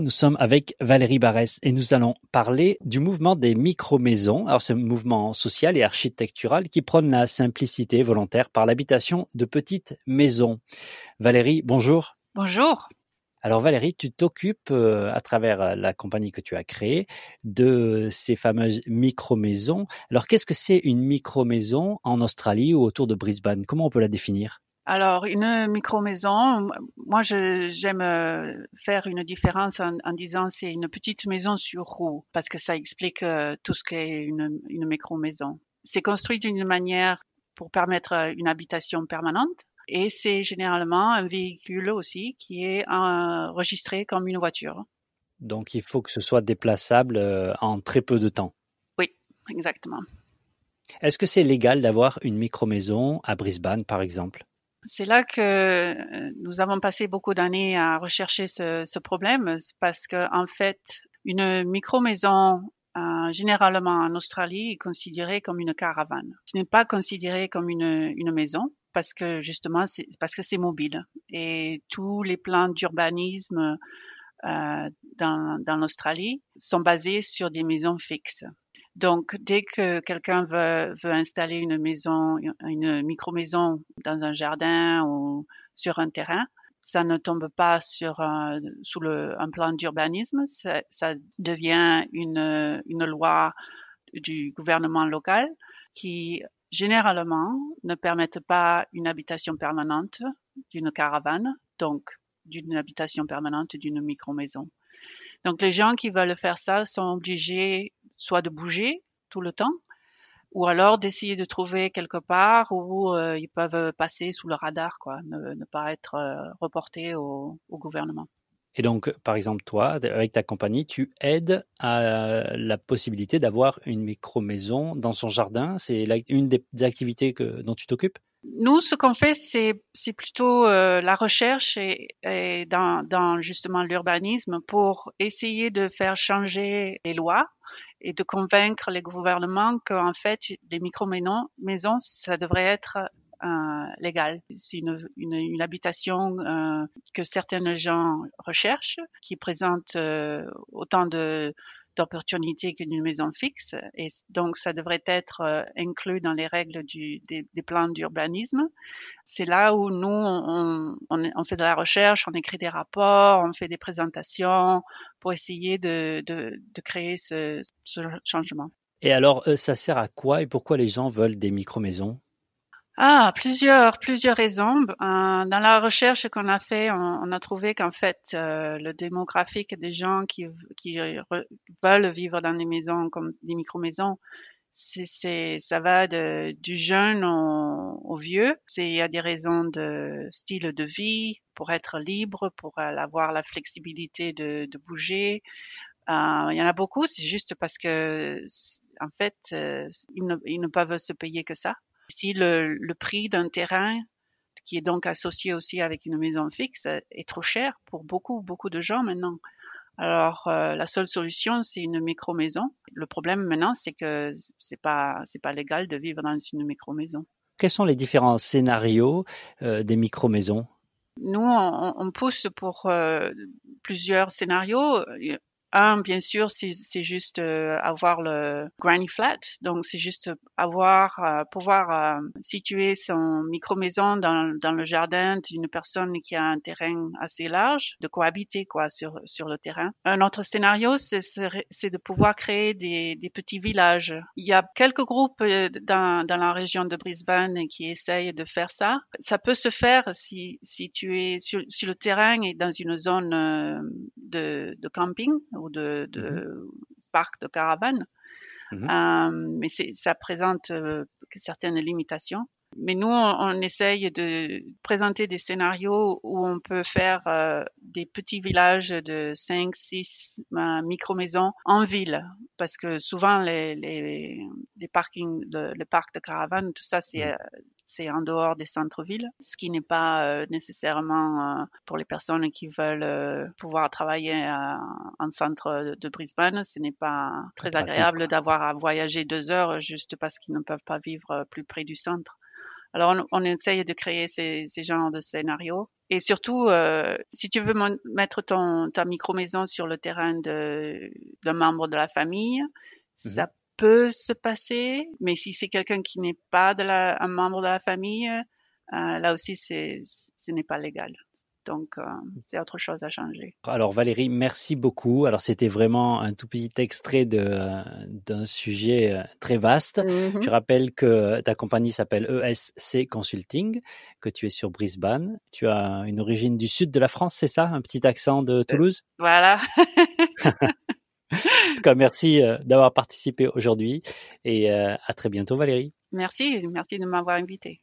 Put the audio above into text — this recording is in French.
Nous sommes avec Valérie Barès et nous allons parler du mouvement des micro-maisons. Alors, c'est un mouvement social et architectural qui prône la simplicité volontaire par l'habitation de petites maisons. Valérie, bonjour. Bonjour. Alors Valérie, tu t'occupes euh, à travers euh, la compagnie que tu as créée de ces fameuses micro-maisons. Alors qu'est-ce que c'est une micro-maison en Australie ou autour de Brisbane? Comment on peut la définir? Alors, une micro-maison, moi, j'aime euh, faire une différence en, disant c'est une petite maison sur roue, parce que ça explique euh, tout ce qu'est une, une micro-maison. C'est construit d'une manière pour permettre euh, une habitation permanente, et c'est généralement un véhicule aussi qui est enregistré comme une voiture. Donc, il faut que ce soit déplaçable en très peu de temps. Oui, exactement. Est-ce que c'est légal d'avoir une micro-maison à Brisbane, par exemple? C'est là que euh, nous avons passé beaucoup d'années à rechercher ce, problème, parce que en fait, une micro-maison euh, généralement en Australie est considérée comme une caravane. Ce n'est pas considéré comme une, maison parce que justement, c'est parce que c'est mobile et tous les plans d'urbanisme euh, dans l'Australie sont basés sur des maisons fixes. Donc, dès que quelqu'un veut, veut, installer une maison, une micro-maison dans un jardin ou sur un terrain, ça ne tombe pas sur un, sous le, un plan d'urbanisme, ça, ça, devient une, une loi du gouvernement local qui généralement ne permettent pas une habitation permanente d'une caravane, donc d'une habitation permanente d'une micro-maison. Donc les gens qui veulent faire ça sont obligés soit de bouger tout le temps, ou alors d'essayer de trouver quelque part où euh, ils peuvent passer sous le radar, quoi, ne, pas être euh, reportés au, gouvernement. Et donc, par exemple, toi, avec ta compagnie, tu aides à la possibilité d'avoir une micro-maison dans son jardin? C'est une des activités que, dont tu t'occupes? Nous, ce qu'on fait, c'est plutôt euh, la recherche et, dans, dans, justement l'urbanisme pour essayer de faire changer les lois et de convaincre les gouvernements qu'en fait, des micro-maisons, ça devrait être euh, légal. C'est une, une, une, habitation euh, que certains gens recherchent, qui présente euh, autant de d'opportunités qu'une maison fixe. Et donc, ça devrait être euh, inclus dans les règles des, plans d'urbanisme. C'est là où nous, on, fait de la recherche, on écrit des rapports, on fait des présentations pour essayer de, de, de créer ce, ce changement. Et alors, euh, ça sert à quoi et pourquoi les gens veulent des micro-maisons? Ah, plusieurs, plusieurs raisons. Euh, dans la recherche qu'on a fait, on, a trouvé qu'en fait, euh, le démographique des gens qui, qui veulent vivre dans des maisons comme des micro-maisons, c'est, ça va de, du jeune au, vieux. C'est, il y a des raisons de style de vie, pour être libre, pour avoir la flexibilité de, de bouger. Euh, il y en a beaucoup, c'est juste parce que, en fait, ils, ne, ils ne peuvent se payer que ça. Si le, le prix d'un terrain qui est donc associé aussi avec une maison fixe est trop cher pour beaucoup, beaucoup de gens maintenant. Alors, euh, la seule solution, c'est une micro-maison. Le problème maintenant, c'est que c'est pas, c'est pas légal de vivre dans une micro-maison. Quels sont les différents scénarios euh, des micro-maisons? Nous, on, on, pousse pour euh, plusieurs scénarios. Un, bien sûr, c'est juste euh, avoir le granny flat, donc c'est juste avoir euh, pouvoir euh, situer son micro maison dans, dans le jardin d'une personne qui a un terrain assez large, de cohabiter quoi sur sur le terrain. Un autre scénario, c'est de pouvoir créer des, des petits villages. Il y a quelques groupes dans dans la région de Brisbane qui essayent de faire ça. Ça peut se faire si si tu es sur, sur le terrain et dans une zone de, de camping ou de, de mmh parc de caravane. Mmh euh, mais ça présente euh, certaines limitations. Mais nous, on, essaye de présenter des scénarios où on peut faire euh, des petits villages de 5, 6 euh, micro-maisons en ville. Parce que souvent, les, les, les parkings, le, le, parc de caravane, tout ça, c'est, mmh. euh, c'est en dehors des centres-villes, ce qui n'est pas nécessairement pour les personnes qui veulent pouvoir travailler en centre de Brisbane. Ce n'est pas très agréable d'avoir à voyager deux heures juste parce qu'ils ne peuvent pas vivre plus près du centre. Alors, on, on essaye de créer ces, ces genres de scénarios. Et surtout, euh, si tu veux mettre ton, ta micro-maison sur le terrain d'un membre de la famille, mmh ça peut se passer, mais si c'est quelqu'un qui n'est pas de la, un membre de la famille, euh, là aussi, c'est, ce n'est pas légal. Donc, euh, c'est autre chose à changer. Alors, Valérie, merci beaucoup. Alors, c'était vraiment un tout petit extrait de, d'un sujet euh, très vaste. Mm-hmm. Je rappelle que ta compagnie s'appelle ESC Consulting, que tu es sur Brisbane. Tu as une origine du sud de la France, c'est ça? Un petit accent de Toulouse? Voilà. en tout cas, merci euh, d'avoir participé aujourd'hui et à très bientôt, Valérie. Merci, merci de m'avoir invité.